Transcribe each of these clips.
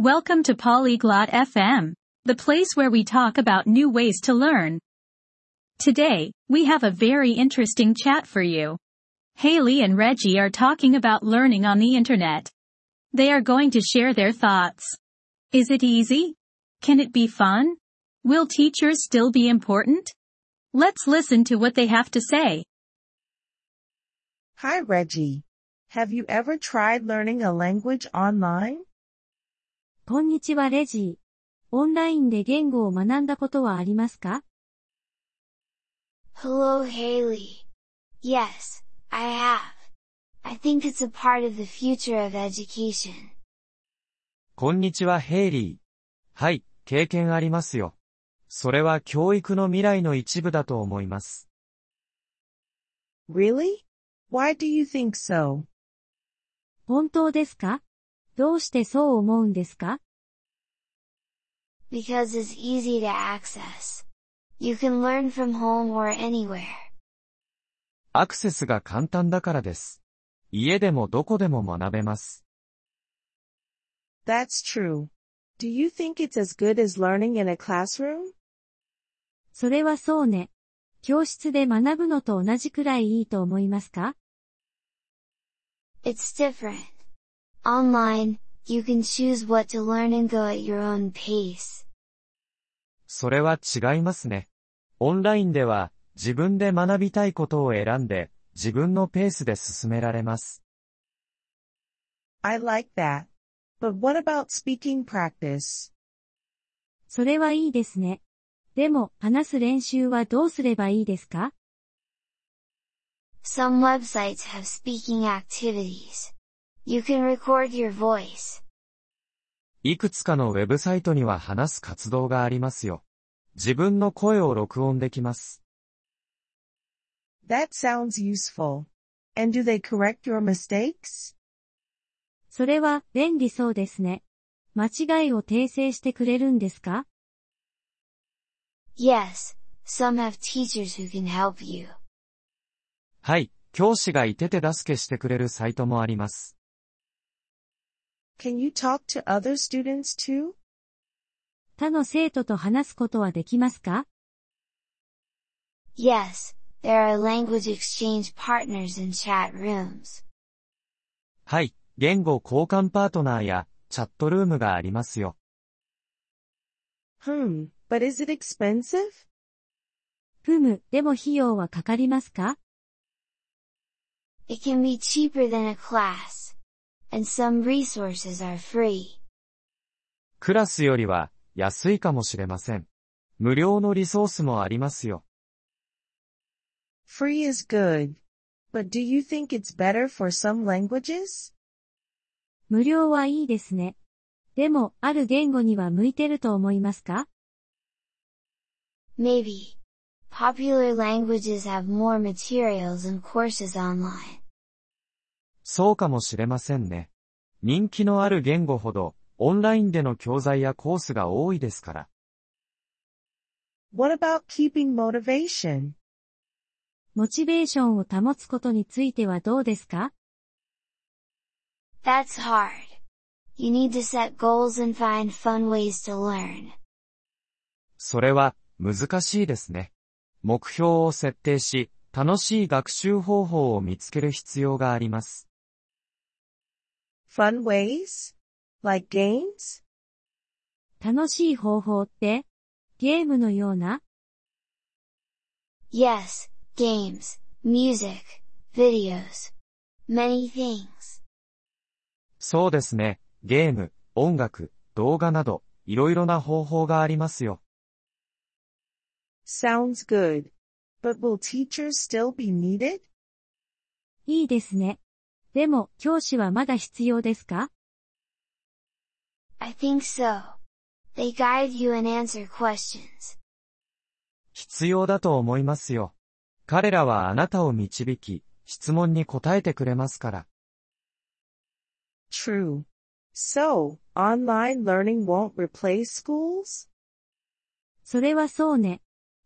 Welcome to Polyglot FM, the place where we talk about new ways to learn. Today, we have a very interesting chat for you. Haley and Reggie are talking about learning on the internet. They are going to share their thoughts. Is it easy? Can it be fun? Will teachers still be important? Let's listen to what they have to say. Hi Reggie. Have you ever tried learning a language online? こんにちはレジー。オンラインで言語を学んだことはありますか Hello Haley. Yes, I have. I think it's a part of the future of education. こんにちはヘイリー。はい、経験ありますよ。それは教育の未来の一部だと思います。Really? Why do you think so? 本当ですかどうしてそう思うんですか Because it's easy to access. You can learn from home or anywhere. アクセスが簡単だからです。家でもどこでも学べます。That's true. Do you think it's as good as learning in a classroom? それはそうね。教室で学ぶのと同じくらいいいと思いますか It's different. Online, you can choose what to learn and go at your own pace. それは違いますね。オンラインでは自分で学びたいことを選んで自分のペースで進められます。I like that. But what about speaking practice? それはいいですね。でも、話す練習はどうすればいいですか Some websites have speaking activities. You can record your voice. いくつかのウェブサイトには話す活動がありますよ。自分の声を録音できます。That sounds useful. And do they correct your mistakes? それは便利そうですね。間違いを訂正してくれるんですか Yes, some have teachers who can help you. はい、教師がいて手助けしてくれるサイトもあります。Can you talk to other students too? 他の生徒と話すことはできますか Yes, there are language exchange partners in chat rooms. はい、言語交換パートナーやチャットルームがありますよ。Hmm, but is it expensive? ふむ、でも費用はかかりますか It can be cheaper than a class. And some resources are free. クラスよりは安いかもしれません。無料のリソースもありますよ。Free is good. But do you think it's better for some languages? 無料はいいですね。でも、ある言語には向いてると思いますか Maybe. Popular languages have more materials and courses online. そうかもしれませんね。人気のある言語ほど、オンラインでの教材やコースが多いですから。What about keeping motivation? モチベーションを保つことについてはどうですか？That's hard. You need to set goals and find fun ways to learn. それは、難しいですね。目標を設定し、楽しい学習方法を見つける必要があります。Fun ways? Like games? 楽しい方法ってゲームのような Yes, games, music, videos. Many things. そうですね。ゲーム、音楽、動画など、いろいろな方法がありますよ。Sounds good. But will teachers still be needed? いいですね。でも、教師はまだ必要ですか？I think so. They guide you and answer questions. 必要だと思いますよ。彼らはあなたを導き、質問に答えてくれますから。True. So, online learning won't replace schools? それはそうね。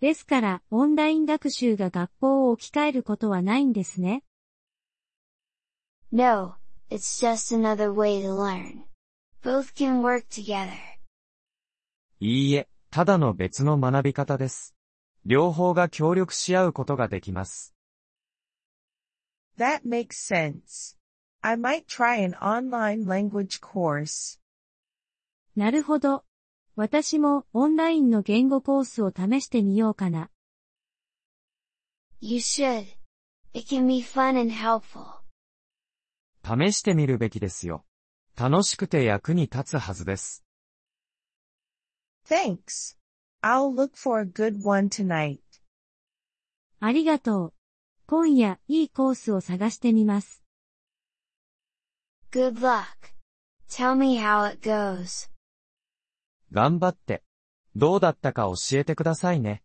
ですから、オンライン学習が学校を置き換えることはないんですね。No, it's just another way to learn. Both can work together. いいえ、ただの別の学び方です。両方が協力し合うことができます。That makes sense. I might try an online language course. なるほど。私もオンラインの言語コースを試してみようかな。You should. It can be fun and helpful. 試してみるべきですよ。楽しくて役に立つはずです。Thanks. I'll look for a good one tonight. ありがとう。今夜、いいコースを探してみます。Good luck. Tell me how it goes. 頑張って。どうだったか教えてくださいね。